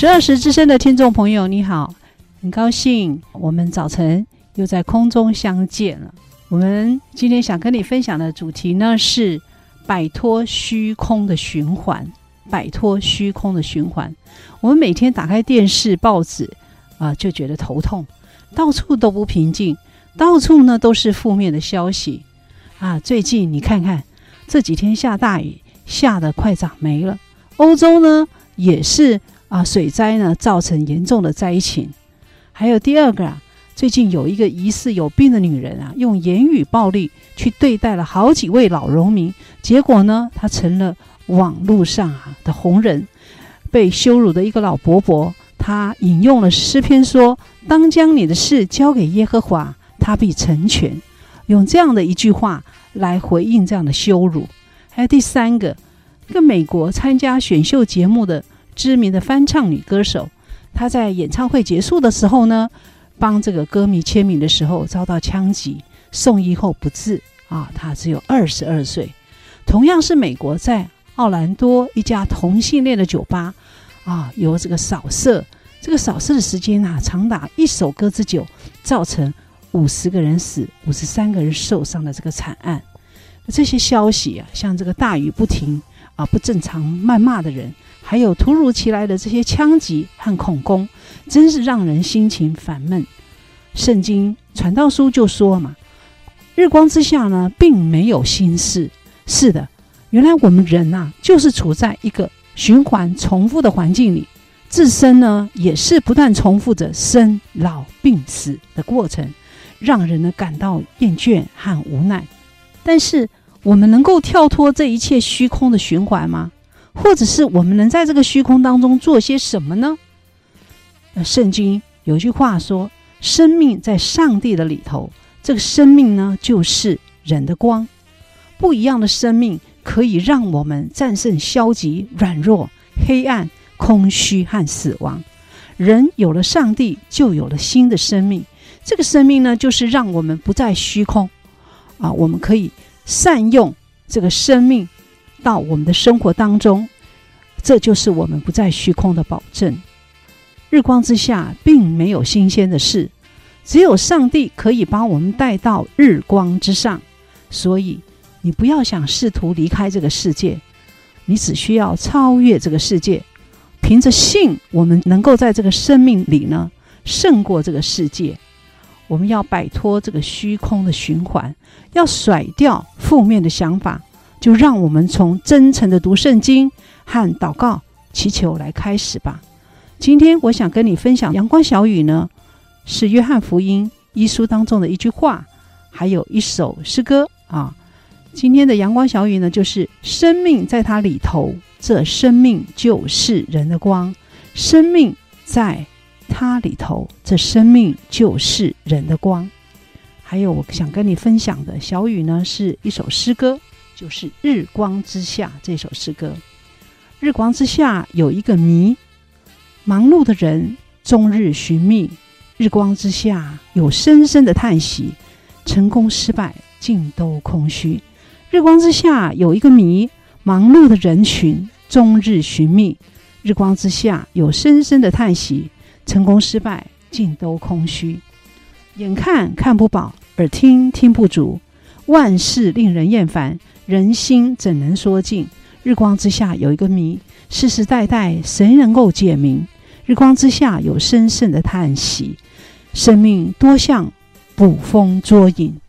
十二时之声的听众朋友，你好，很高兴我们早晨又在空中相见了。我们今天想跟你分享的主题呢，是摆脱虚空的循环。摆脱虚空的循环，我们每天打开电视、报纸啊、就觉得头痛，到处都不平静，到处呢都是负面的消息啊。最近你看看，这几天下大雨，下得快长霉了。欧洲呢也是。啊，水灾呢造成严重的灾情，还有第二个啊，最近有一个疑似有病的女人啊，用言语暴力去对待了好几位老农民，结果呢，她成了网络上啊的红人，被羞辱的一个老伯伯，他引用了诗篇说：“当将你的事交给耶和华，他必成全。”用这样的一句话来回应这样的羞辱。还有第三个，一个美国参加选秀节目的。知名的翻唱女歌手，她在演唱会结束的时候呢，帮这个歌迷签名的时候遭到枪击，送医后不治啊。她只有二十二岁。同样是美国，在奥兰多一家同性恋的酒吧啊，有这个扫射，这个扫射的时间啊长达一首歌之久，造成五十个人死、五十三个人受伤的这个惨案。这些消息啊，像这个大雨不停啊，不正常谩骂的人。还有突如其来的这些枪击和恐攻，真是让人心情烦闷。圣经传道书就说嘛：“日光之下呢，并没有新事。”是的，原来我们人呐、啊，就是处在一个循环重复的环境里，自身呢也是不断重复着生老病死的过程，让人呢感到厌倦和无奈。但是，我们能够跳脱这一切虚空的循环吗？或者是我们能在这个虚空当中做些什么呢？那圣经有句话说：“生命在上帝的里头，这个生命呢，就是人的光。不一样的生命可以让我们战胜消极、软弱、黑暗、空虚和死亡。人有了上帝，就有了新的生命。这个生命呢，就是让我们不再虚空啊，我们可以善用这个生命。”到我们的生活当中，这就是我们不再虚空的保证。日光之下，并没有新鲜的事，只有上帝可以把我们带到日光之上。所以，你不要想试图离开这个世界，你只需要超越这个世界。凭着信，我们能够在这个生命里呢，胜过这个世界。我们要摆脱这个虚空的循环，要甩掉负面的想法。就让我们从真诚的读圣经和祷告祈求来开始吧。今天我想跟你分享阳光小语呢，是约翰福音一书当中的一句话，还有一首诗歌啊。今天的阳光小语呢，就是生命在它里头，这生命就是人的光。生命在它里头，这生命就是人的光。还有我想跟你分享的小雨呢，是一首诗歌。就是《日光之下》这首诗歌。日光之下有一个谜，忙碌的人终日寻觅；日光之下有深深的叹息，成功失败尽都空虚。日光之下有一个谜，忙碌的人群终日寻觅；日光之下有深深的叹息，成功失败尽都空虚。眼看看不饱，耳听听不足，万事令人厌烦。人心怎能说尽？日光之下有一个谜，世世代代谁能够解明？日光之下有深深的叹息，生命多像捕风捉影。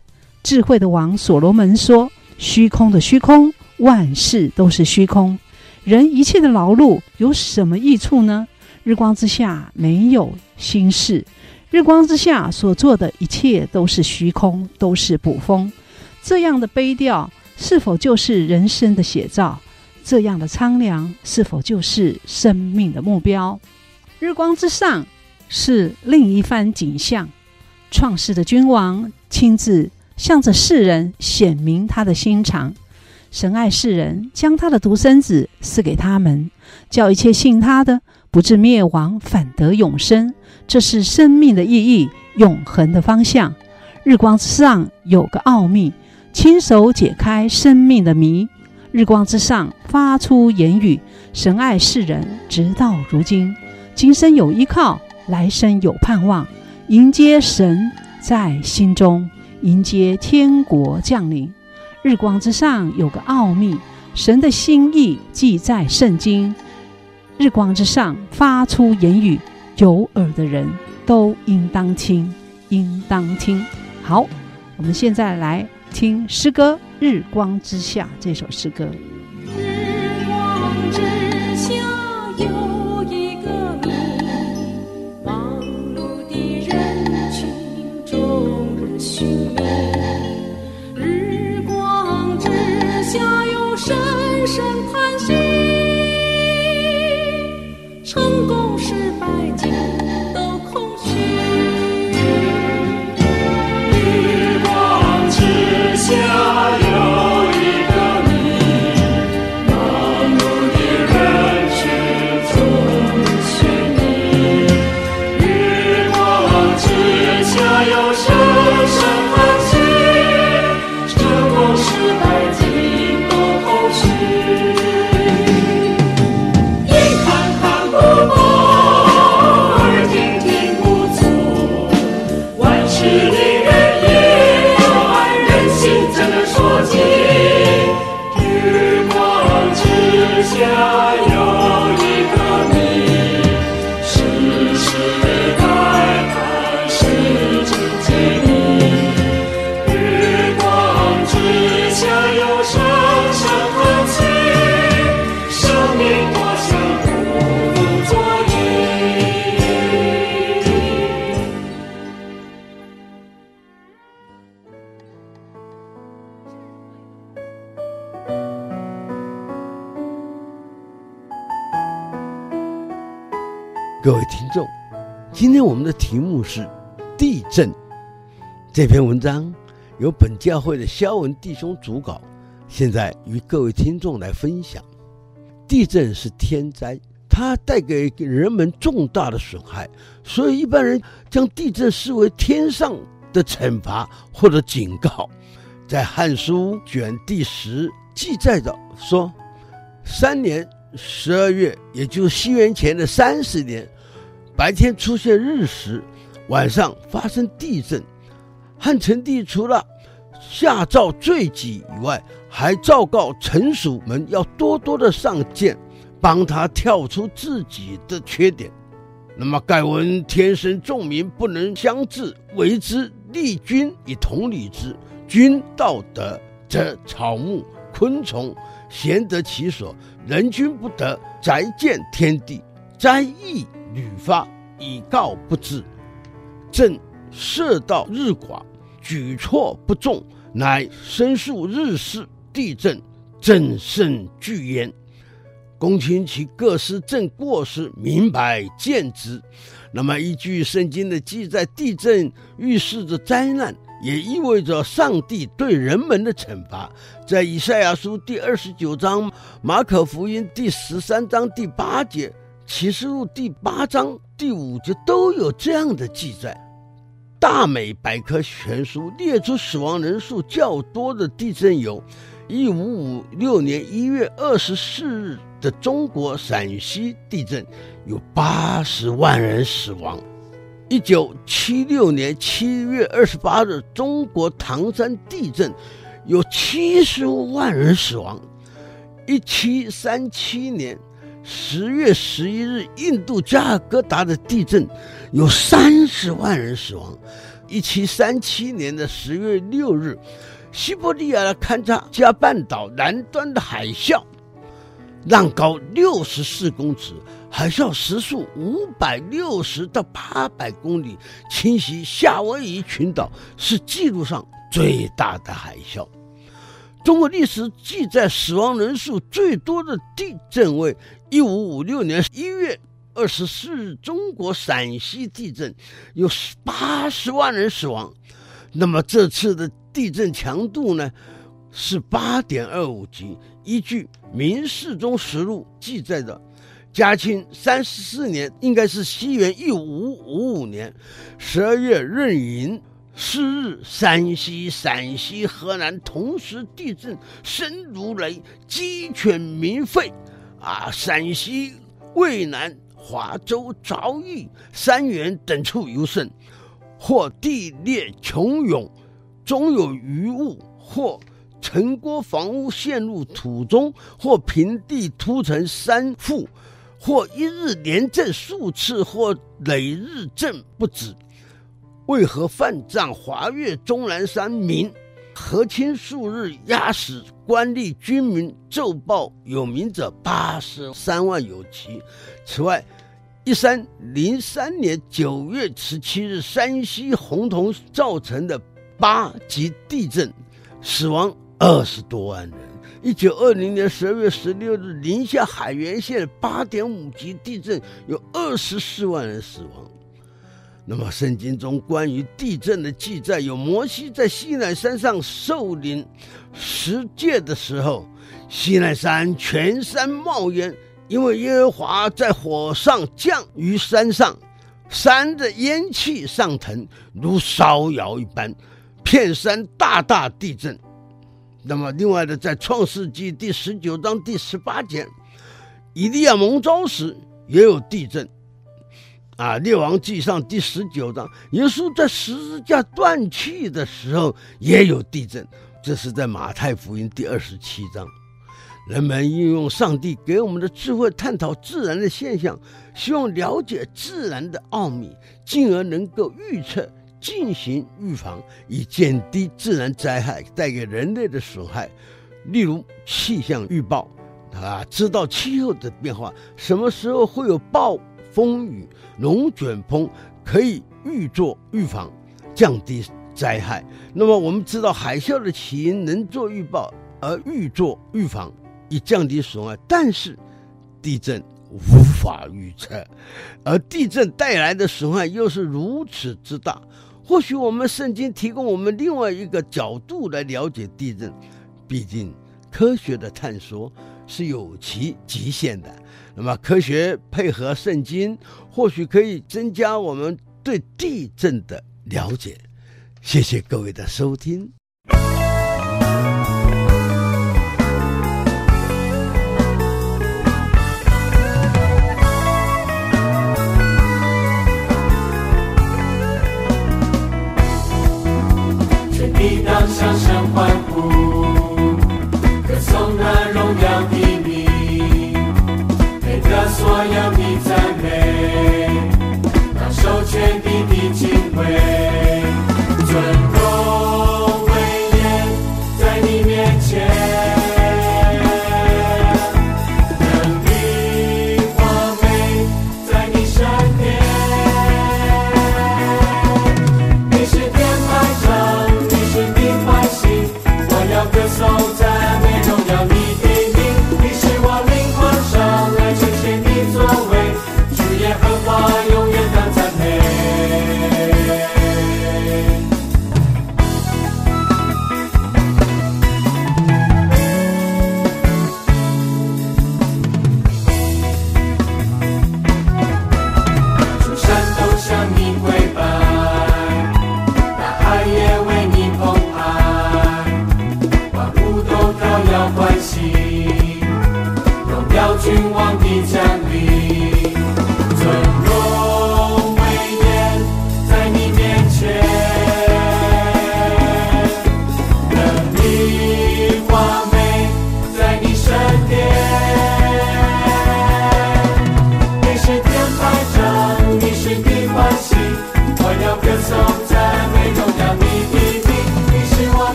智慧的王所罗门说：“虚空的虚空，万事都是虚空。人一切的劳碌有什么益处呢？日光之下没有心事，日光之下所做的一切都是虚空，都是捕风。这样的悲调。”是否就是人生的写照？这样的苍凉，是否就是生命的目标？日光之上是另一番景象。创世的君王亲自向着世人显明他的心肠。神爱世人，将他的独生子赐给他们，叫一切信他的不至灭亡，反得永生。这是生命的意义，永恒的方向。日光之上有个奥秘，亲手解开生命的谜。日光之上发出言语，神爱世人，直到如今。今生有依靠，来生有盼望。迎接神在心中，迎接天国降临。日光之上有个奥秘，神的心意记在圣经。日光之上发出言语，有耳的人都应当听，应当听。好，我们现在来听诗歌《日光之下》这首诗歌。日光之下，有一个你。日光之下，有深深各位听众，今天我们的题目是地震。这篇文章由本教会的肖文弟兄主稿，现在与各位听众来分享。地震是天灾，它带给人们重大的损害，所以一般人将地震视为天上的惩罚或者警告。在《汉书》卷第十记载着说，三年。十二月，也就是西元前的三十年，白天出现日食，晚上发生地震。汉成帝除了下诏罪己以外，还诏告臣属们要多多的上谏，帮他跳出自己的缺点。那么盖闻天生众民不能相治，为之立君以同理之。君道德，则草木昆虫咸得其所。人君不得，宅见天地，灾异屡发，以告不治。朕设道日寡，举措不重，乃申诉日事地震，朕甚惧焉。公卿其各司朕过失，明白见之。那么依据圣经的记载，地震预示着灾难。也意味着上帝对人们的惩罚，在以赛亚书第二十九章、马可福音第十三章第八节、启示录第八章第五节都有这样的记载。大美百科全书列出死亡人数较多的地震有：一五五六年一月二十四日的中国陕西地震，有八十万人死亡。一九七六年七月二十八日，中国唐山地震，有七十万人死亡。一七三七年十月十一日，印度加尔各答的地震，有三十万人死亡。一七三七年的十月六日，西伯利亚的堪察加半岛南端的海啸，浪高六十四公尺。海啸时速五百六十到八百公里，侵袭夏威夷群岛，是记录上最大的海啸。中国历史记载死亡人数最多的地震为一五五六年一月二十四日，中国陕西地震，有八十万人死亡。那么这次的地震强度呢，是八点二五级。依据《明世宗实录》记载的，嘉庆三十四年，应该是西元一五五五年十二月壬寅。是日，山西、陕西、河南同时地震，声如雷，鸡犬鸣吠。啊，陕西渭南、华州、昭义、三原等处尤甚，或地裂穹涌，中有余物；或城郭房屋陷入土中；或平地突成山腹；或一日连震数次；或累日震不止。为何犯障华岳终南山民和亲数日压死官吏军民奏报有名者八十三万有奇。此外，一三零三年九月十七日山西洪洞造成的八级地震，死亡二十多万人。一九二零年十二月十六日宁夏海原县八点五级地震，有二十四万人死亡。那么，圣经中关于地震的记载有：摩西在西奈山上受领十诫的时候，西奈山全山冒烟，因为耶和华在火上降于山上，山的烟气上腾，如烧窑一般，片山大大地震。那么，另外的，在创世纪第十九章第十八节，以利亚蒙召时也有地震。啊，《列王纪上》第十九章，耶稣在十字架断气的时候也有地震。这是在马太福音第二十七章。人们运用上帝给我们的智慧，探讨自然的现象，希望了解自然的奥秘，进而能够预测、进行预防，以减低自然灾害带给人类的损害。例如气象预报，啊，知道气候的变化，什么时候会有暴风雨。龙卷风可以预做预防，降低灾害。那么我们知道海啸的起因能做预报，而预做预防以降低损害。但是地震无法预测，而地震带来的损害又是如此之大。或许我们圣经提供我们另外一个角度来了解地震。毕竟科学的探索是有其极限的。那么科学配合圣经，或许可以增加我们对地震的了解。谢谢各位的收听。地当响声欢呼，歌颂那荣耀。所有的赞美，当受全地的敬畏，尊。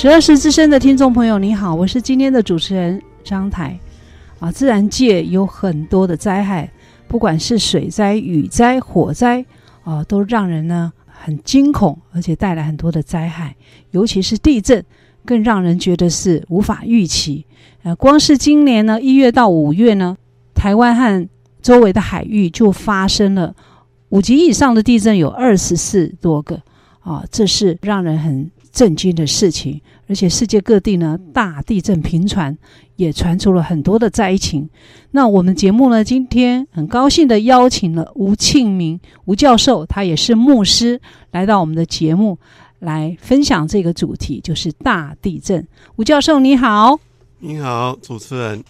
十二时之声的听众朋友，你好，我是今天的主持人张台。啊，自然界有很多的灾害，不管是水灾、雨灾、火灾，啊，都让人呢很惊恐，而且带来很多的灾害。尤其是地震，更让人觉得是无法预期。呃，光是今年呢，一月到五月呢，台湾和周围的海域就发生了五级以上的地震，有二十四多个。啊，这是让人很震惊的事情，而且世界各地呢大地震频传，也传出了很多的灾情。那我们节目呢，今天很高兴的邀请了吴庆明吴教授，他也是牧师，来到我们的节目来分享这个主题，就是大地震。吴教授你好，你好，主持人。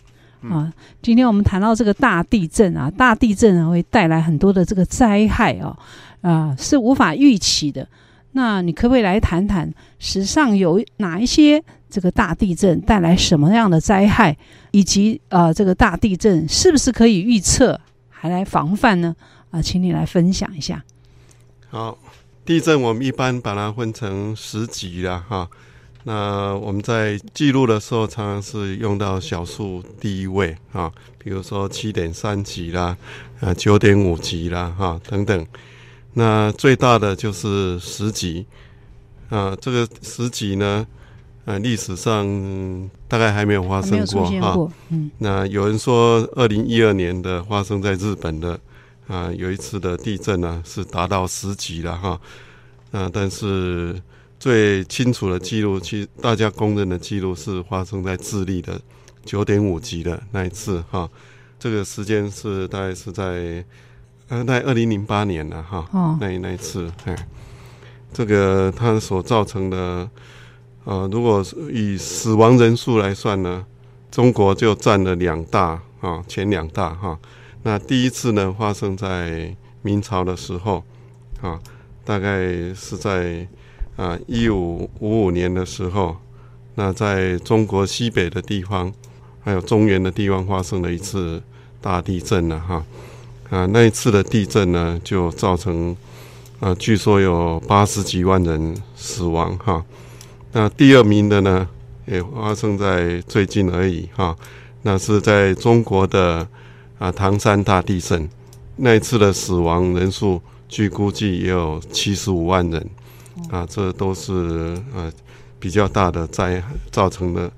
啊，今天我们谈到这个大地震啊，大地震呢会带来很多的这个灾害哦，啊，是无法预期的。那你可不可以来谈谈史上有哪一些这个大地震带来什么样的灾害，以及呃这个大地震是不是可以预测，还来防范呢？啊、请你来分享一下。好，地震我们一般把它分成十级啦，哈。那我们在记录的时候，常常是用到小数第一位啊，比如说七点三级啦，啊九点五级啦，哈等等。那最大的就是十级啊，这个十级呢，呃，历史上大概还没有发生过哈。嗯，那有人说，二零一二年的发生在日本的啊，有一次的地震呢，啊，是达到十级了哈。啊，但是最清楚的记录，其实大家公认的记录是发生在智利的九点五级的那一次哈。这个时间是大概是在。呃，在二零零八年了哈，哦、那那一次，哎，这个它所造成的，呃，如果以死亡人数来算呢，中国就占了两大啊，前两大哈。那第一次呢，发生在明朝的时候，啊，大概是在啊一五五五年的时候，那在中国西北的地方，还有中原的地方发生了一次大地震了哈。啊，那一次的地震呢，就造成啊，据说有八十几万人死亡哈。那第二名的呢，也发生在最近而已哈。那是在中国的啊唐山大地震，那一次的死亡人数据估计也有七十五万人啊，这都是啊比较大的灾造成的。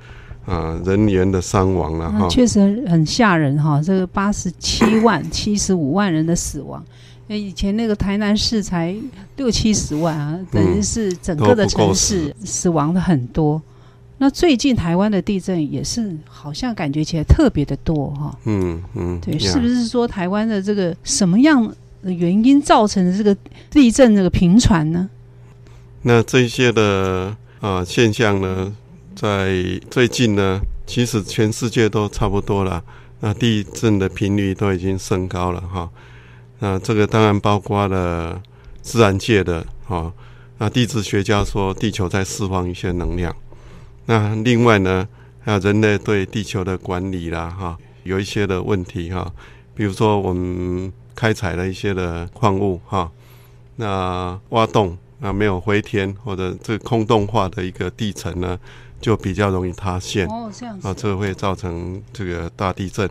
啊，人员的伤亡了哈，确实很吓人哈。这个八十七万、七十五万人的死亡，以前那个台南市才六七十万啊，等于是整个的城市死亡的很多。嗯、那最近台湾的地震也是，好像感觉起来特别的多哈。嗯嗯，对，是不是说台湾的这个什么样的原因造成的这个地震这个频传呢？那这些的啊现象呢？在最近呢，其实全世界都差不多了。那地震的频率都已经升高了哈。那这个当然包括了自然界的哈。那地质学家说地球在释放一些能量。那另外呢，还有人类对地球的管理啦哈，有一些的问题哈。比如说我们开采了一些的矿物哈，那挖洞啊没有回填或者这空洞化的一个地层呢，就比较容易塌陷哦，这样啊，这会造成这个大地震。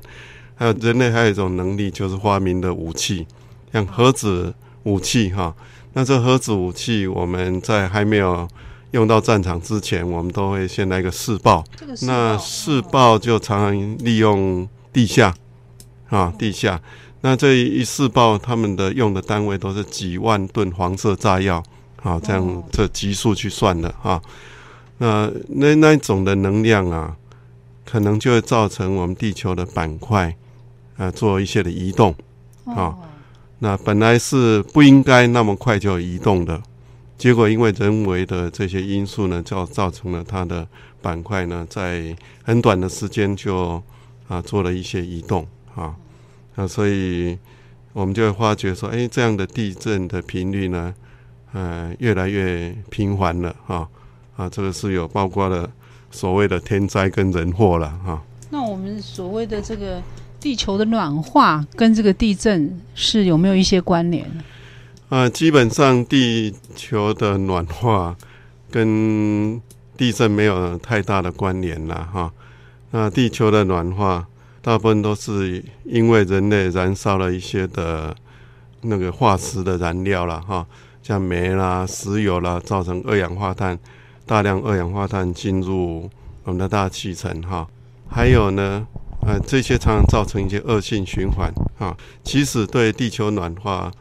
还有人类还有一种能力，就是发明的武器，像核子武器哈。那这核子武器，我们在还没有用到战场之前，我们都会先来个试爆。这个试爆那试爆就常常利用地下啊，地下。那这一试爆，他们的用的单位都是几万吨黄色炸药啊，这样这级数去算的啊。那那那种的能量啊，可能就会造成我们地球的板块。啊，做一些的移动，啊、哦，那本来是不应该那么快就移动的，结果因为人为的这些因素呢，造造成了它的板块呢，在很短的时间就啊做了一些移动，啊，那，所以我们就会发觉说，哎，这样的地震的频率呢，呃，越来越频繁了，哈，啊，这个是有包括了所谓的天灾跟人祸了，哈。那我们所谓的这个。地球的暖化跟这个地震是有没有一些关联？啊，基本上地球的暖化跟地震没有太大的关联了哈。那地球的暖化大部分都是因为人类燃烧了一些的那个化石的燃料了哈，像煤啦、石油啦，造成二氧化碳大量二氧化碳进入我们的大气层哈。还有呢。呃，这些常常造成一些恶性循环啊。其实对地球暖化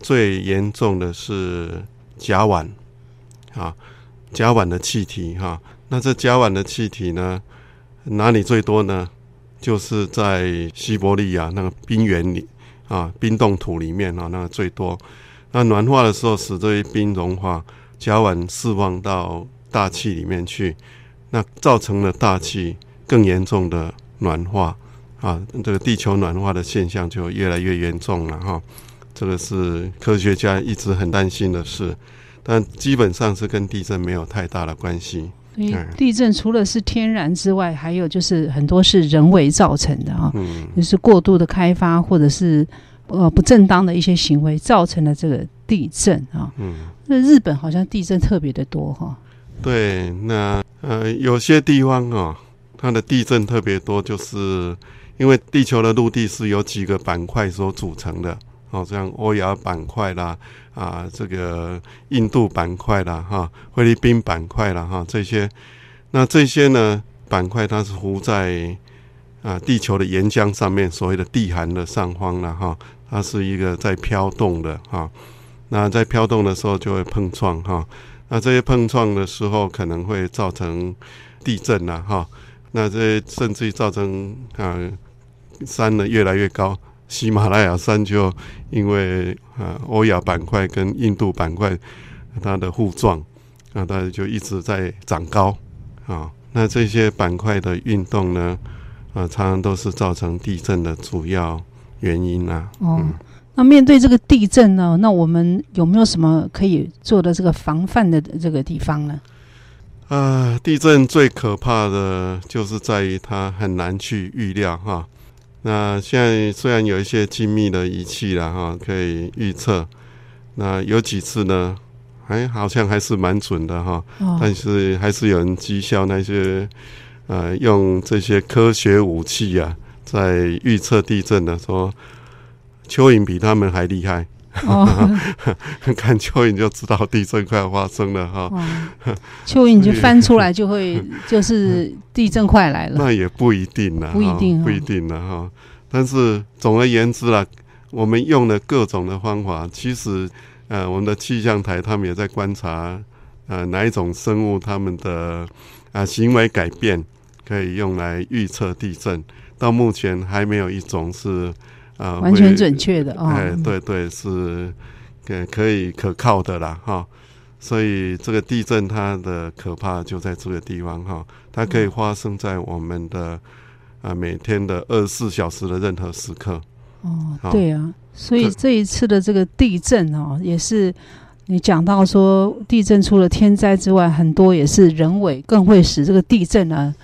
最严重的是甲烷啊，甲烷的气体哈、那这甲烷的气体呢，哪里最多呢？就是在西伯利亚那个冰原里啊，冰冻土里面啊，那个最多。那暖化的时候，使这些冰融化，甲烷释放到大气里面去，那造成了大气更严重的。暖化啊，这个地球暖化的现象就越来越严重了哈。这个是科学家一直很担心的事，但基本上是跟地震没有太大的关系。所以地震除了是天然之外，还有就是很多是人为造成的啊，嗯，就是过度的开发或者是呃不正当的一些行为造成了这个地震啊。嗯，那日本好像地震特别的多哈。对，那呃有些地方啊。它的地震特别多，就是因为地球的陆地是由几个板块所组成的，哦，像欧亚板块啦，啊，这个印度板块啦，哈，菲律宾板块啦，哈，这些，那这些呢板块它是浮在啊地球的岩浆上面，所谓的地函的上方了，哈，它是一个在飘动的，哈，那在飘动的时候就会碰撞，哈，那这些碰撞的时候可能会造成地震了，哈。那这甚至于造成啊山呢越来越高，喜马拉雅山就因为啊欧亚板块跟印度板块它的互撞，啊它就一直在长高啊。那这些板块的运动呢，啊常常都是造成地震的主要原因啊。哦，嗯、那面对这个地震呢，那我们有没有什么可以做的这个防范的这个地方呢？啊，地震最可怕的就是在于它很难去预料哈。那现在虽然有一些精密的仪器了哈，可以预测，那有几次呢，哎，好像还是蛮准的哈。哦、但是还是有人讥笑那些呃用这些科学武器啊，在预测地震的，说蚯蚓比他们还厉害。哦，看蚯蚓就知道地震快要发生了哈。蚯蚓就翻出来就会 就是地震快来了。那也不一定了，不一定，不一定了哈。但是总而言之啦，我们用了各种的方法，其实呃，我们的气象台他们也在观察呃哪一种生物他们的啊行为改变可以用来预测地震。到目前还没有一种是。啊，完全准确的哦，哎，对对，是可可以可靠的啦哈。所以这个地震它的可怕就在这个地方哈，它可以发生在我们的啊每天的二十四小时的任何时刻。哦，对啊，所以这一次的这个地震哦，也是你讲到说，地震除了天灾之外，很多也是人为，更会使这个地震呢。啊，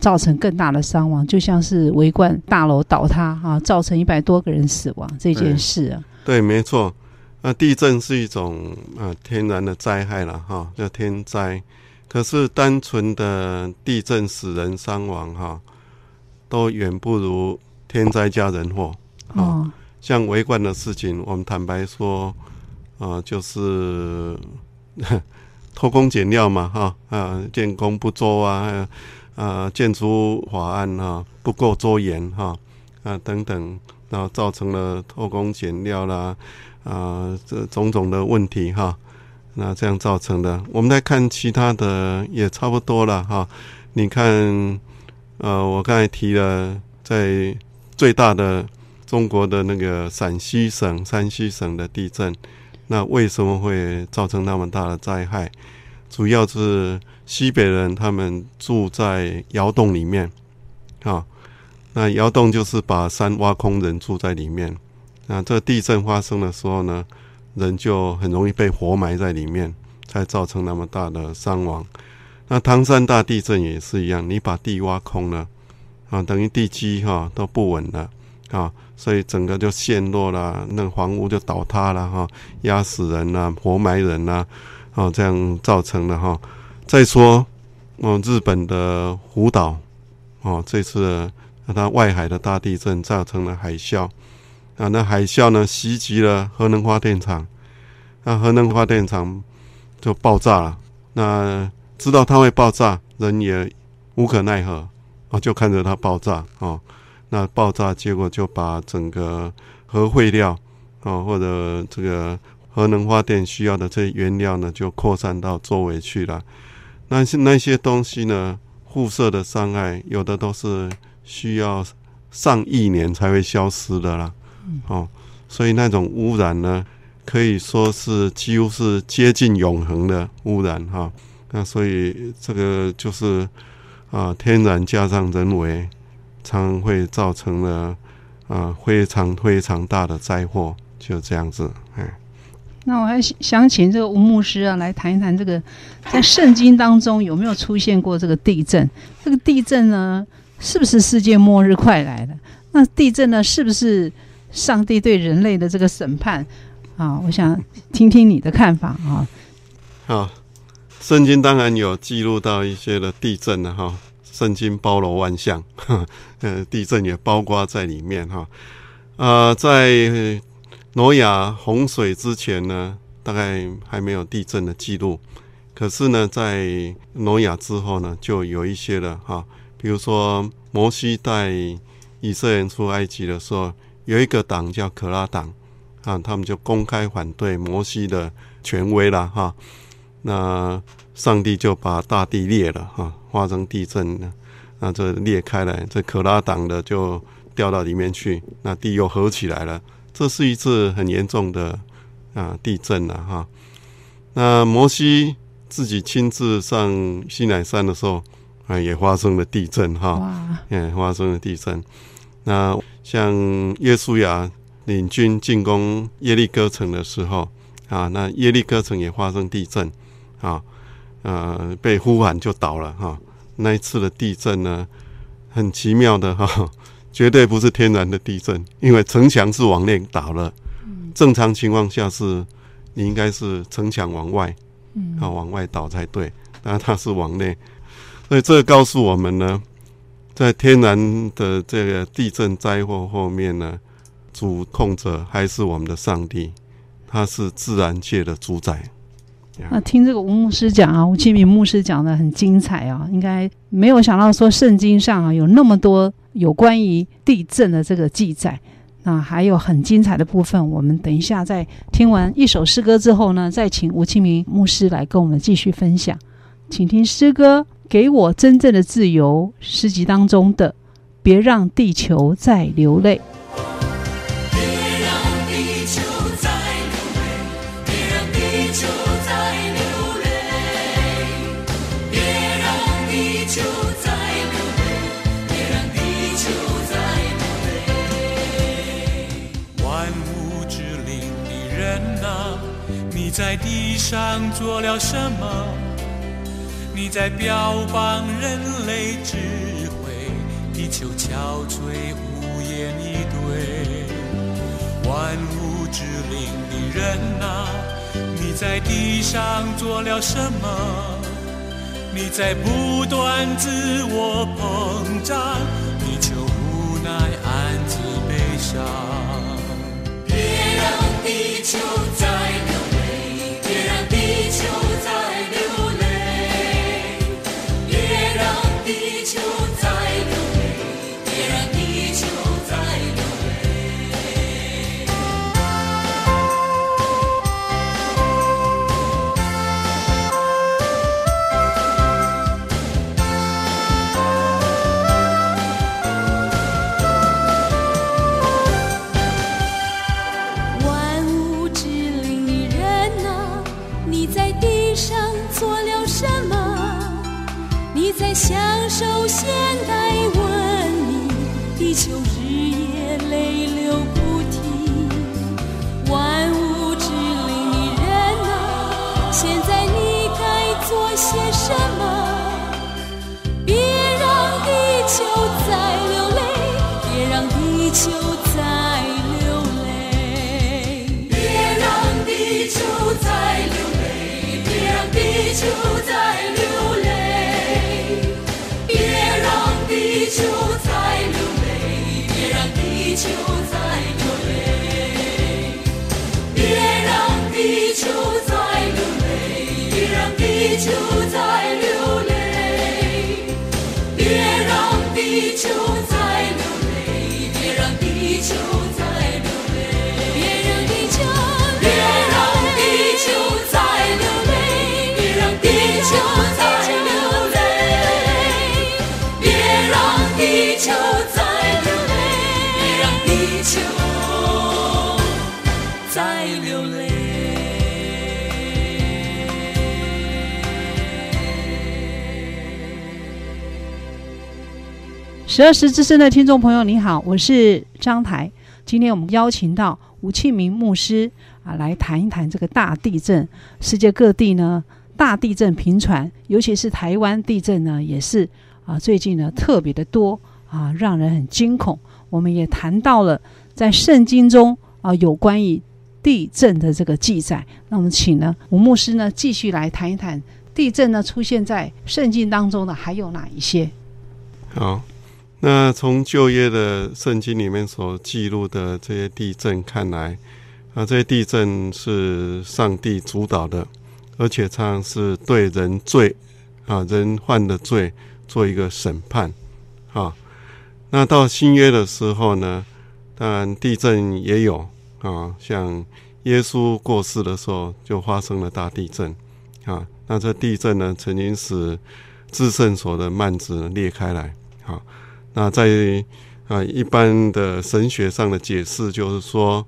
造成更大的伤亡，就像是维冠大楼倒塌啊，造成一百多个人死亡这件事啊。对，没错。那地震是一种啊天然的灾害了哈，叫天灾。可是单纯的地震死人伤亡哈，都远不如天灾加人祸啊。哦，像围观的事情，我们坦白说，啊、呃，就是 偷工减料嘛，哈啊，建工不周啊，啊，建筑法案啊不够周延哈啊等等，然后造成了偷工减料啦，啊，这种种的问题哈。那这样造成的，我们来看其他的也差不多了哈。你看，呃，我刚才提了，在最大的中国的那个陕西省、山西省的地震，那为什么会造成那么大的灾害？主要是西北人他们住在窑洞里面，啊，那窑洞就是把山挖空，人住在里面。那这地震发生的时候呢，人就很容易被活埋在里面，才造成那么大的伤亡。那唐山大地震也是一样，你把地挖空了啊，等于地基哈、都不稳了啊，所以整个就陷落了，那个房屋就倒塌了哈，压死人呐、活埋人呐，啊，这样造成的哈、再说，哦，日本的福岛，哦，这次它外海的大地震造成了海啸。啊，那海啸呢袭击了核能发电厂，那核能发电厂就爆炸了。那知道它会爆炸，人也无可奈何啊，就看着它爆炸啊。那爆炸结果就把整个核废料啊，或者这个核能发电需要的这些原料呢，就扩散到周围去了。那些那些东西呢，辐射的伤害有的都是需要上亿年才会消失的啦。哦，所以那种污染呢，可以说是几乎是接近永恒的污染哈、哦。那所以这个就是啊、呃，天然加上人为，常会造成了啊非常非常大的灾祸，就这样子。哎，那我还想请这个吴牧师啊来谈一谈这个，在圣经当中有没有出现过这个地震？这个地震呢，是不是世界末日快来了？那地震呢，是不是？上帝对人类的这个审判啊，我想听听你的看法啊。好，圣经当然有记录到一些的地震了哈。圣经包罗万象，呃，地震也包括在里面哈。啊，在挪亚洪水之前呢，大概还没有地震的记录。可是呢，在挪亚之后呢，就有一些了哈。比如说摩西带以色列人出埃及的时候。有一个党叫可拉党，啊，他们就公开反对摩西的权威了哈。那上帝就把大地裂了哈，发生地震了，那这裂开来，这可拉党的就掉到里面去，那地又合起来了。这是一次很严重的啊地震了哈。那摩西自己亲自上西乃山的时候，啊，也发生了地震哈，也发生了地震。那像耶稣亚领军进攻耶利哥城的时候啊，那耶利哥城也发生地震啊，呃，被呼喊就倒了哈。那一次的地震呢，很奇妙的哈，绝对不是天然的地震，因为城墙是往内倒了。正常情况下是，你应该是城墙往外，啊，往外倒才对，但它是往内，所以这个告诉我们呢。在天然的这个地震灾祸后面呢，主控者还是我们的上帝，他是自然界的主宰。那听这个吴牧师讲啊，吴庆明牧师讲的很精彩啊，应该没有想到说圣经上啊有那么多有关于地震的这个记载，那还有很精彩的部分。我们等一下在听完一首诗歌之后呢，再请吴清明牧师来跟我们继续分享，请听诗歌。给我真正的自由，诗集当中的，别让地球再流泪。你在地上做了什么？你在标榜人类智慧，地球憔悴无言以对。万物之灵的人啊，你在地上做了什么？你在不断自我膨胀，地球无奈暗自悲。伤。别让地球再十二时之声的听众朋友，你好，我是张台。今天我们邀请到吴庆明牧师啊，来谈一谈这个大地震。世界各地呢，大地震频传，尤其是台湾地震呢，也是啊，最近呢特别的多啊，让人很惊恐。我们也谈到了在圣经中啊，有关于地震的这个记载。那我们请呢吴牧师呢继续来谈一谈地震呢出现在圣经当中的还有哪一些？好，那从旧约的圣经里面所记录的这些地震看来，啊，这些地震是上帝主导的，而且常常是对人罪啊，人犯的罪做一个审判，啊，那到新约的时候呢，当然地震也有啊，像耶稣过世的时候就发生了大地震，啊，那这地震呢，曾经使至圣所的幔子裂开来。啊，那在啊一般的神学上的解释就是说，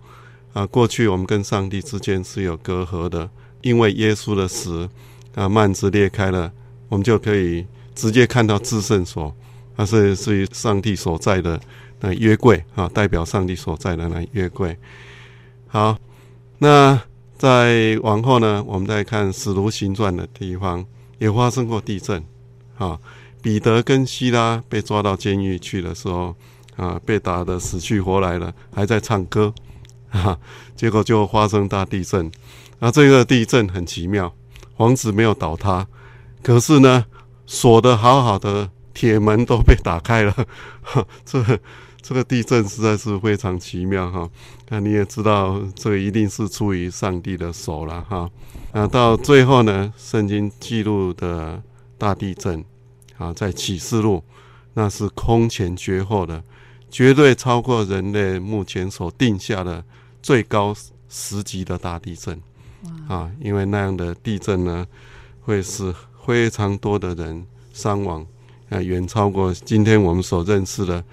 啊过去我们跟上帝之间是有隔阂的，因为耶稣的死，啊幔子裂开了，我们就可以直接看到至圣所，它是是上帝所在的那约柜啊，代表上帝所在的那约柜。好，那再往后呢，我们再看使徒行传的地方，也发生过地震，啊。彼得跟希拉被抓到监狱去的时候，啊，被打得死去活来了，还在唱歌，啊，结果就发生大地震。那这个地震很奇妙，房子没有倒塌，可是呢，锁得好好的铁门都被打开了。哈，这这个地震实在是非常奇妙哈。那你也知道，这一定是出于上帝的手了哈。啊，到最后呢，圣经记录的大地震。啊，在启示录，那是空前绝后的，绝对超过人类目前所定下的最高十级的大地震。啊，因为那样的地震呢，会使非常多的人伤亡，啊，远超过今天我们所认识的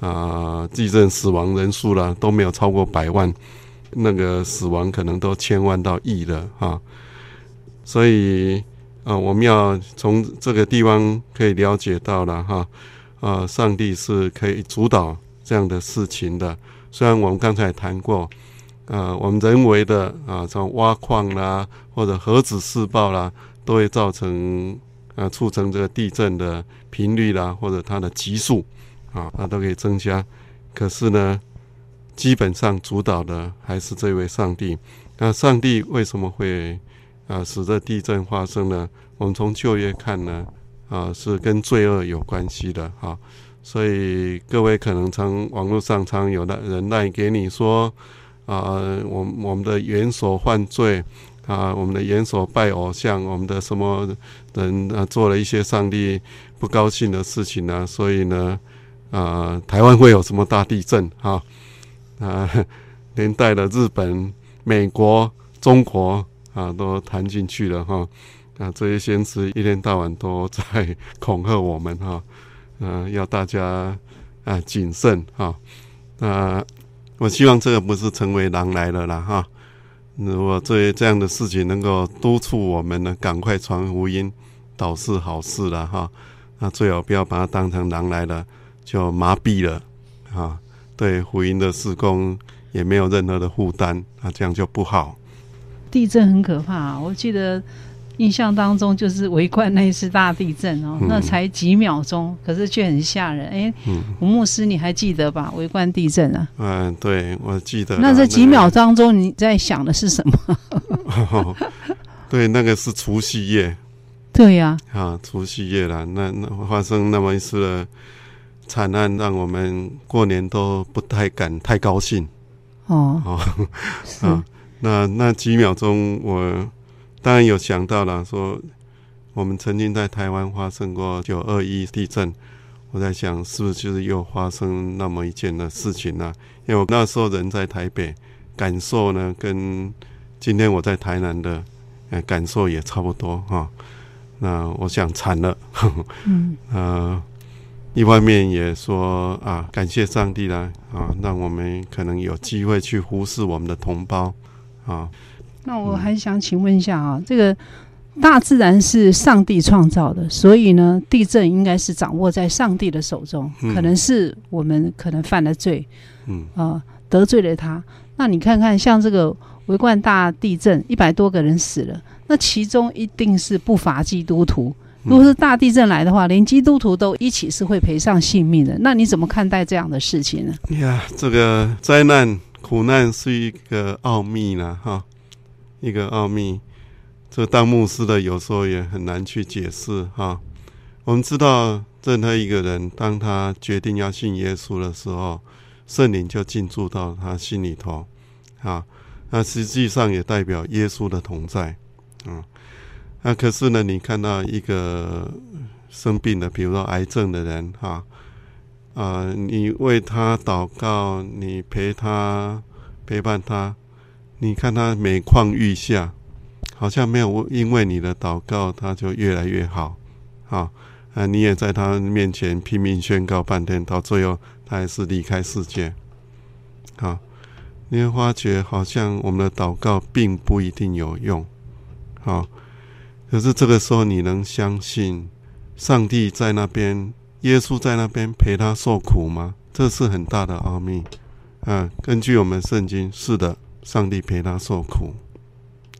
啊，地震死亡人数了都没有超过百万，那个死亡可能都千万到亿了啊，所以。啊，我们要从这个地方可以了解到了哈，啊，上帝是可以主导这样的事情的。虽然我们刚才谈过，啊，我们人为的啊，从挖矿啦，或者核子试爆啦，都会造成啊，促成这个地震的频率啦，或者它的级数啊，它都可以增加。可是呢，基本上主导的还是这位上帝。那上帝为什么会？啊，使得地震发生呢？我们从旧约看呢，啊，是跟罪恶有关系的哈。所以各位可能常网络上常有的人赖给你说，啊、我我们的元首犯罪啊，我们的元首拜偶像，我们的什么人啊做了一些上帝不高兴的事情呢、所以呢，啊，台湾会有什么大地震啊？啊，连带的日本、美国、中国啊都谈进去了哈。啊，这些先知一天到晚都在恐吓我们哈。嗯、呃，要大家啊谨慎哈。那、我希望这个不是成为狼来了啦哈。如果这这样的事情能够督促我们呢，赶快传福音，倒是好事了哈。那最好不要把它当成狼来了，就麻痹了啊。对福音的施工也没有任何的负担，那这样就不好。地震很可怕啊，我记得。印象当中就是围观那一次大地震哦，嗯、那才几秒钟，可是却很吓人。哎、欸，嗯、吴牧师你还记得吧？围观地震啊？嗯，对，我记得。那这几秒当中你在想的是什么？哦、对，那个是除夕夜。对呀、啊。啊，除夕夜了，那那发生那么一次的惨案，让我们过年都不太敢太高兴。哦。哦。是 啊，那那几秒钟我。当然有想到了，说我们曾经在台湾发生过九二一地震，我在想是不是就是又发生那么一件的事情呢？因为我那时候人在台北，感受呢跟今天我在台南的呃感受也差不多哈。那我想惨了，呵呵嗯，呃，一方面也说啊，感谢上帝啦，啊，让我们可能有机会去忽视我们的同胞啊。那我还想请问一下啊，这个大自然是上帝创造的，所以呢，地震应该是掌握在上帝的手中，可能是我们可能犯了罪，嗯啊，得罪了他。那你看看，像这个维冠大地震，一百多个人死了，那其中一定是不乏基督徒。如果是大地震来的话，连基督徒都一起是会赔上性命的。那你怎么看待这样的事情呢？呀，这个灾难苦难是一个奥秘呢，哈。一个奥秘，这当牧师的有时候也很难去解释哈。我们知道，任何一个人当他决定要信耶稣的时候，圣灵就进驻到他心里头啊。那实际上也代表耶稣的同在啊。那可是呢，你看到一个生病的，比如说癌症的人哈，啊你为他祷告，你陪他陪伴他。你看他每况愈下，好像没有因为你的祷告，他就越来越好。好啊，你也在他面前拼命宣告半天，到最后他还是离开世界。好，你会发觉好像我们的祷告并不一定有用。好，可是这个时候你能相信上帝在那边，耶稣在那边陪他受苦吗？这是很大的奥秘。啊，根据我们圣经，是的。上帝陪他受苦，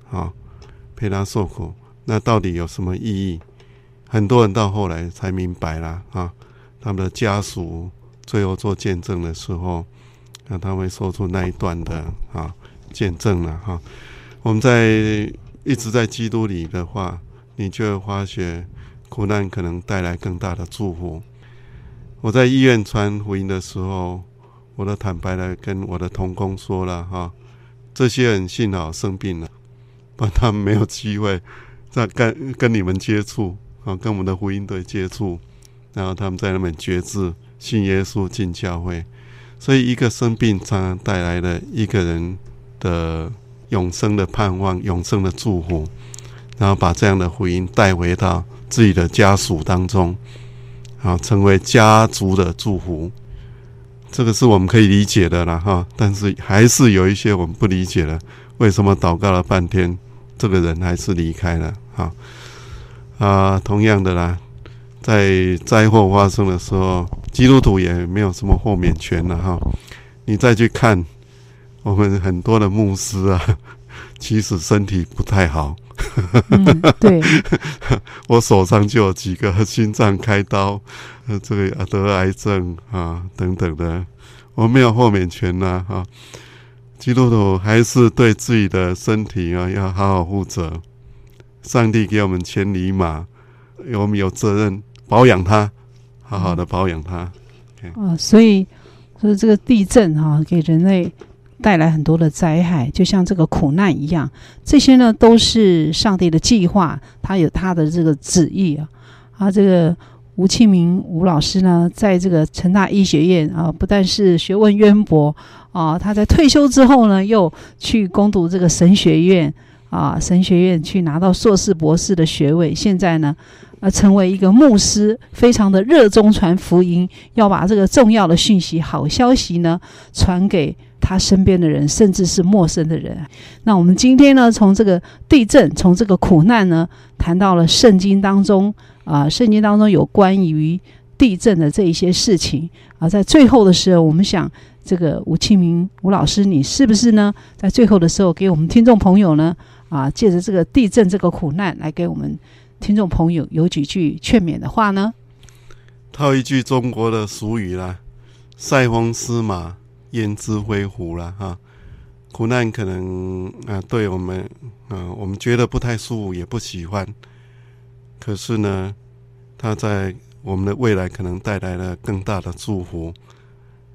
好，陪他受苦，那到底有什么意义？很多人到后来才明白了啊。他们的家属最后做见证的时候，那他会说出那一段的啊见证了哈。我们在一直在基督里的话，你就会发觉苦难可能带来更大的祝福。我在医院传福音的时候，我都坦白的跟我的同工说了哈。这些人幸好生病了，不然他们没有机会再跟跟你们接触啊，跟我们的福音队接触，然后他们在那边决志信耶稣进教会。所以一个生病常常带来了一个人的永生的盼望、永生的祝福，然后把这样的福音带回到自己的家属当中，啊，成为家族的祝福。这个是我们可以理解的了哈，但是还是有一些我们不理解的，为什么祷告了半天，这个人还是离开了？哈啊，同样的啦，在灾祸发生的时候，基督徒也没有什么豁免权了哈。你再去看我们很多的牧师啊，其实身体不太好。嗯，对，我手上就有几个心脏开刀，呃，这个得癌症啊等等的，我没有豁免权呐，哈。基督徒还是对自己的身体啊要好好负责。上帝给我们千里马，我们有责任保养它，好好的保养它。啊，所以所以这个地震哈、啊，给人类带来很多的灾害，就像这个苦难一样，这些呢都是上帝的计划，他有他的这个旨意啊。啊，这个吴庆明吴老师呢，在这个成大医学院啊，不但是学问渊博啊，他在退休之后呢，又去攻读这个神学院啊，神学院去拿到硕士博士的学位，现在呢。啊成为一个牧师，非常的热衷传福音，要把这个重要的讯息、好消息呢，传给他身边的人，甚至是陌生的人。那我们今天呢，从这个地震，从这个苦难呢，谈到了圣经当中啊，圣经当中有关于地震的这一些事情啊。在最后的时候，我们想，这个吴庆明吴老师，你是不是呢，在最后的时候，给我们听众朋友呢，啊，借着这个地震这个苦难，来给我们。听众朋友有几句劝勉的话呢？套一句中国的俗语啦，“塞翁失马，焉知非福”了。哈，苦难可能啊，对我们，啊，我们觉得不太舒服，也不喜欢。可是呢，它在我们的未来可能带来了更大的祝福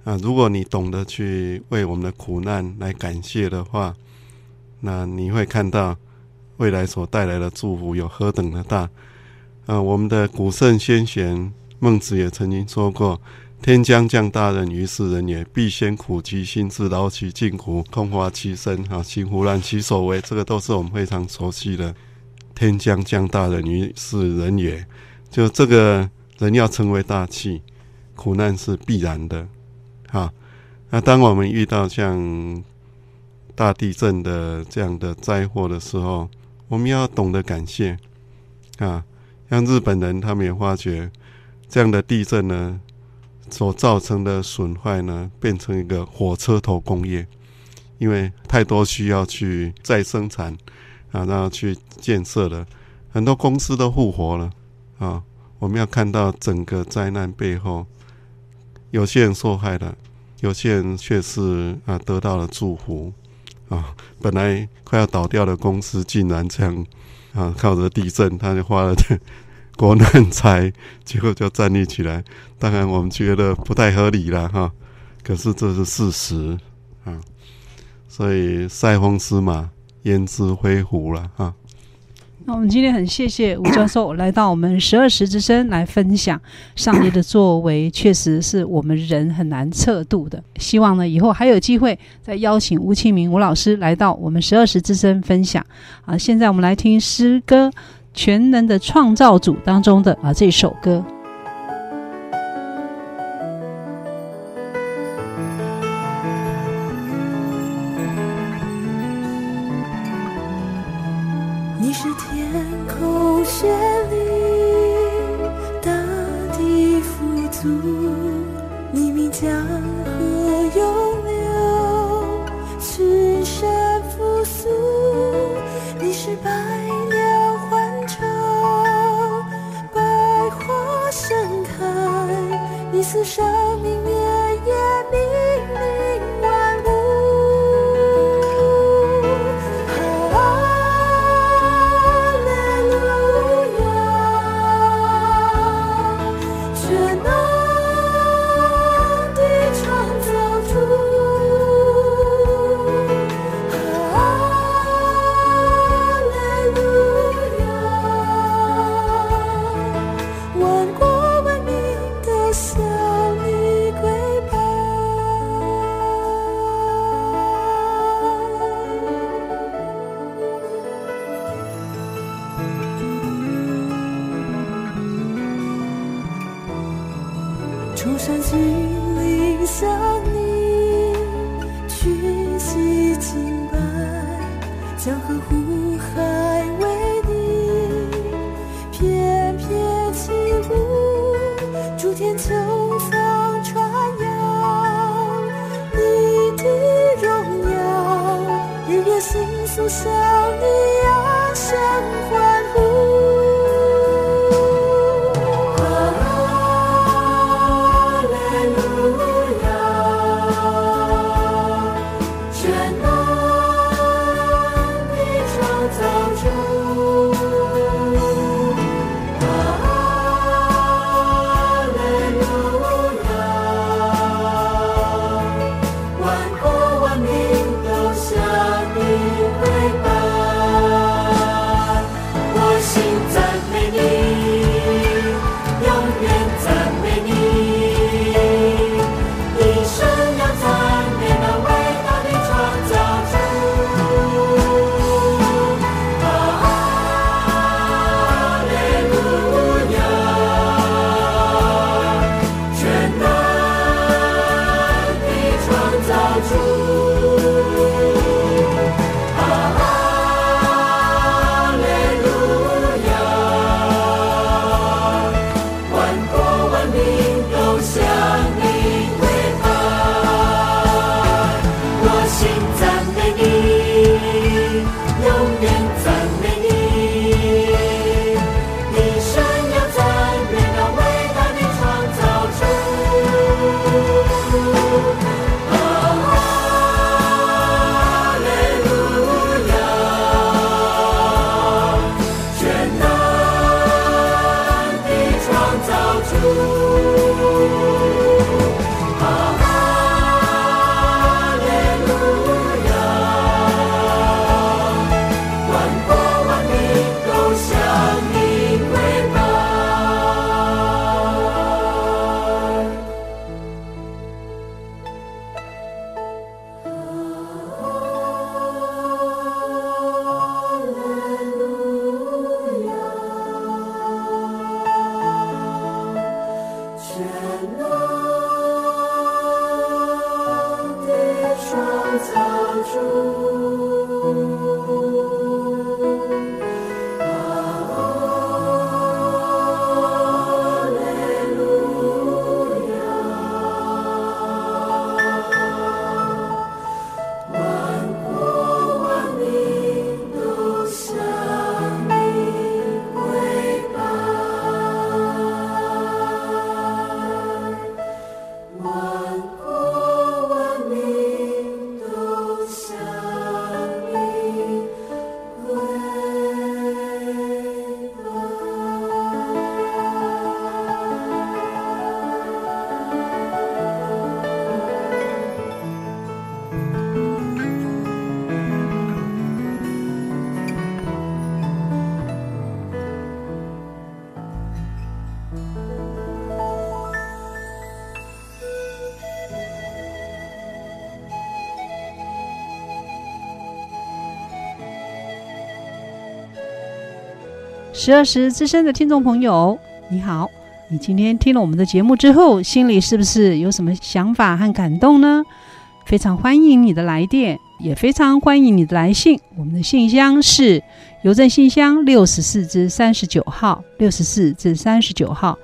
啊！如果你懂得去为我们的苦难来感谢的话，那你会看到。未来所带来的祝福有何等的大？啊，我们的古圣先贤孟子也曾经说过：“天将降大任于斯人也，必先苦其心志，劳其筋骨，空乏其身，啊，行拂乱其所为。”这个都是我们非常熟悉的。天将降大任于斯人也，就这个人要成为大器，苦难是必然的。啊，那当我们遇到像大地震的这样的灾祸的时候，我们要懂得感谢啊，像日本人，他们也发觉这样的地震呢，所造成的损坏呢，变成一个火车头工业，因为太多需要去再生产啊，然后去建设了，很多公司都复活了啊。我们要看到整个灾难背后，有些人受害了，有些人却是啊得到了祝福。啊，本来快要倒掉的公司，竟然这样啊，靠着地震，他就花了国难财，结果就站立起来。当然，我们觉得不太合理了哈，可是这是事实啊。所以塞翁失马，焉知非福了哈。那我们今天很谢谢吴教授来到我们十二时之声来分享上帝的作为，确实是我们人很难测度的。希望呢以后还有机会再邀请吴清明吴老师来到我们十二时之声分享。啊，现在我们来听诗歌《全能的创造主》当中的啊这首歌。生。十二时之声的听众朋友，你好！你今天听了我们的节目之后，心里是不是有什么想法和感动呢？非常欢迎你的来电，也非常欢迎你的来信。我们的信箱是邮政信箱六十四至三十九号，六十四至三十九号。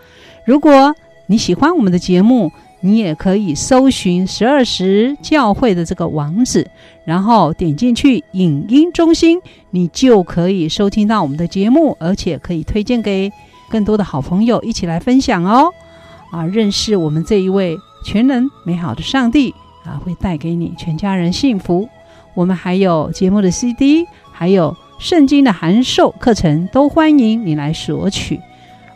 如果你喜欢我们的节目，你也可以搜寻十二时教会的这个网址，然后点进去影音中心，你就可以收听到我们的节目，而且可以推荐给更多的好朋友一起来分享哦。啊，认识我们这一位全能美好的上帝啊，会带给你全家人幸福。我们还有节目的 CD，还有圣经的函授课程，都欢迎你来索取。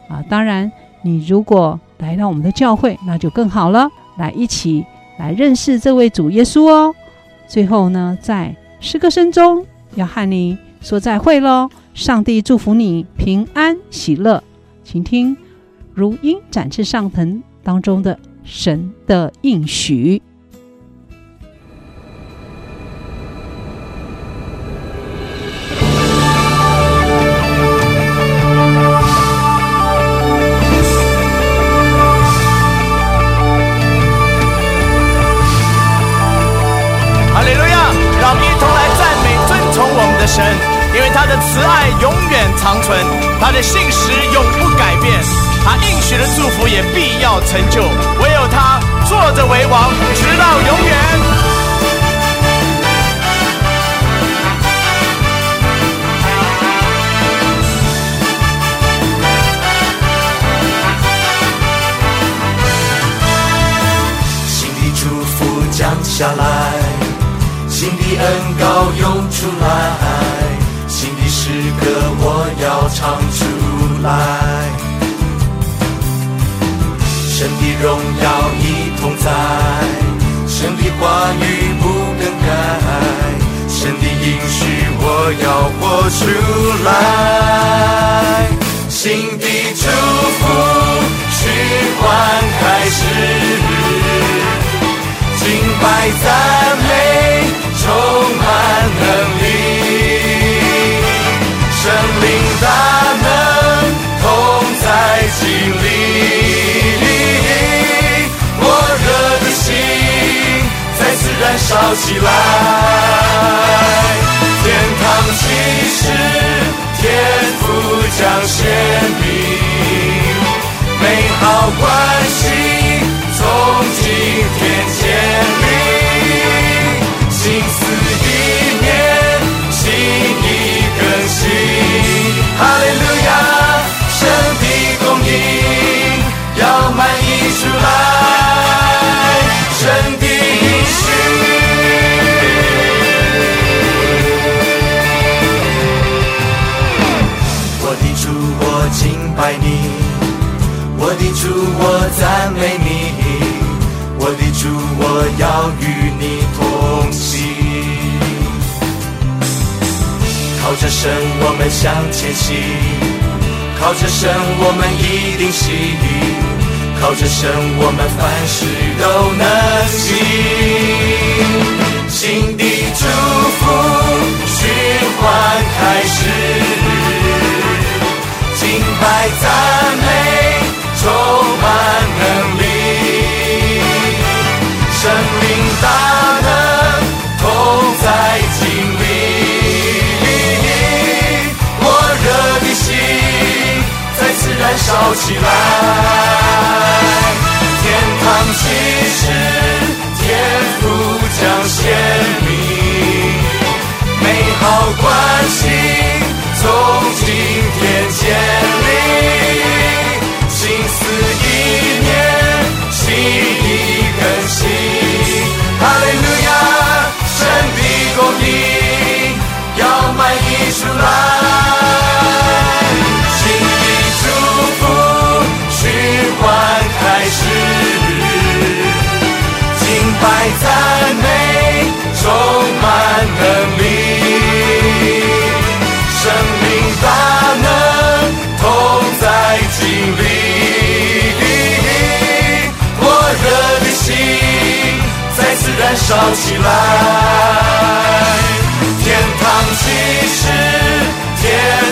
啊，当然你如果来到我们的教会，那就更好了。来，一起来认识这位主耶稣哦。最后呢，在诗歌声中要和你说再会喽。上帝祝福你平安喜乐。请听如鹰展翅上腾当中的神的应许。长存，他的信实永不改变，他应许的祝福也必要成就。唯有他坐着为王，直到永远。新的祝福降下来，新的恩膏涌出来。诗歌我要唱出来，神的荣耀一同在，神的话语不更改，神的应许我要活出来，新的祝福循环开始，敬拜赞美充满能力。圣灵大能同在经历，火热的心再次燃烧起来。天堂启示，天父将显明，美好关系主，我要与你同行。靠着神，我们向前行；靠着神，我们一定行；靠着神，我们凡事都能行。新的祝福循环开始，敬拜赞美烧起来，天堂启示，天父将显明，美好关系从今天建烧起来，天堂启示，天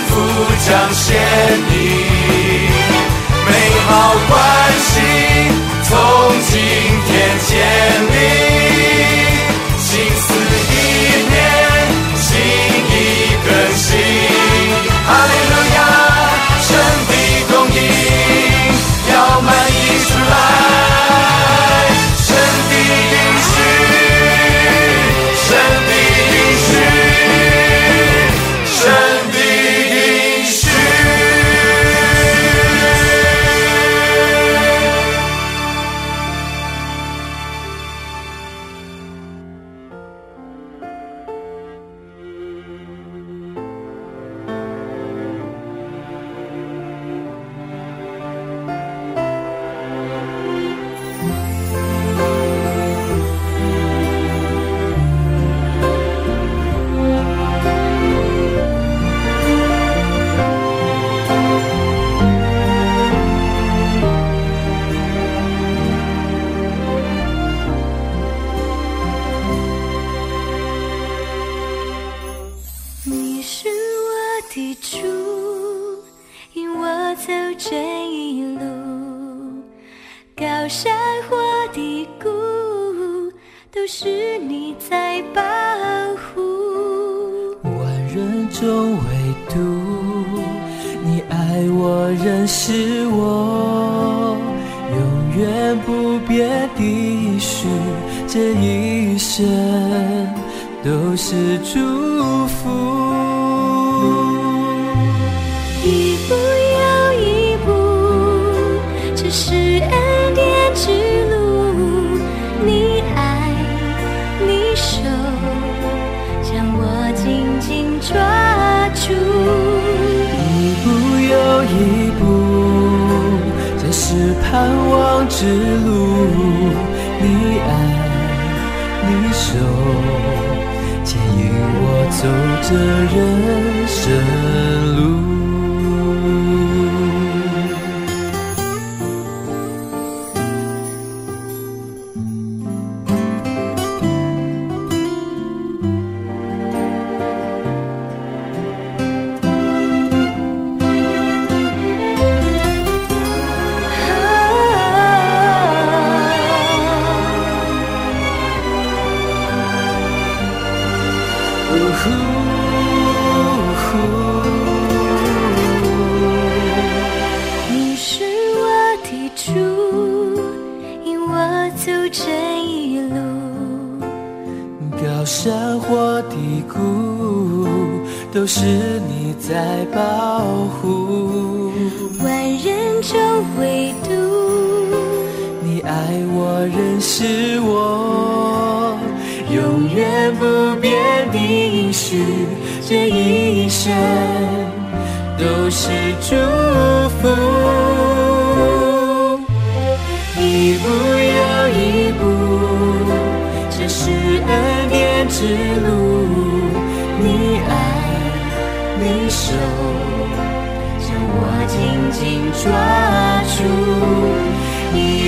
父。将显你美好走这一路，高山或低谷，都是你在保护。万人中唯独你爱我，认识我，永远不变的许，这一生都是祝福。之路。你爱，你守，牵引我走这人生爱我，认识我，永远不变的应许，这一生都是祝福。一步又一步，这是恩典之路。你爱，你手，将我紧紧抓。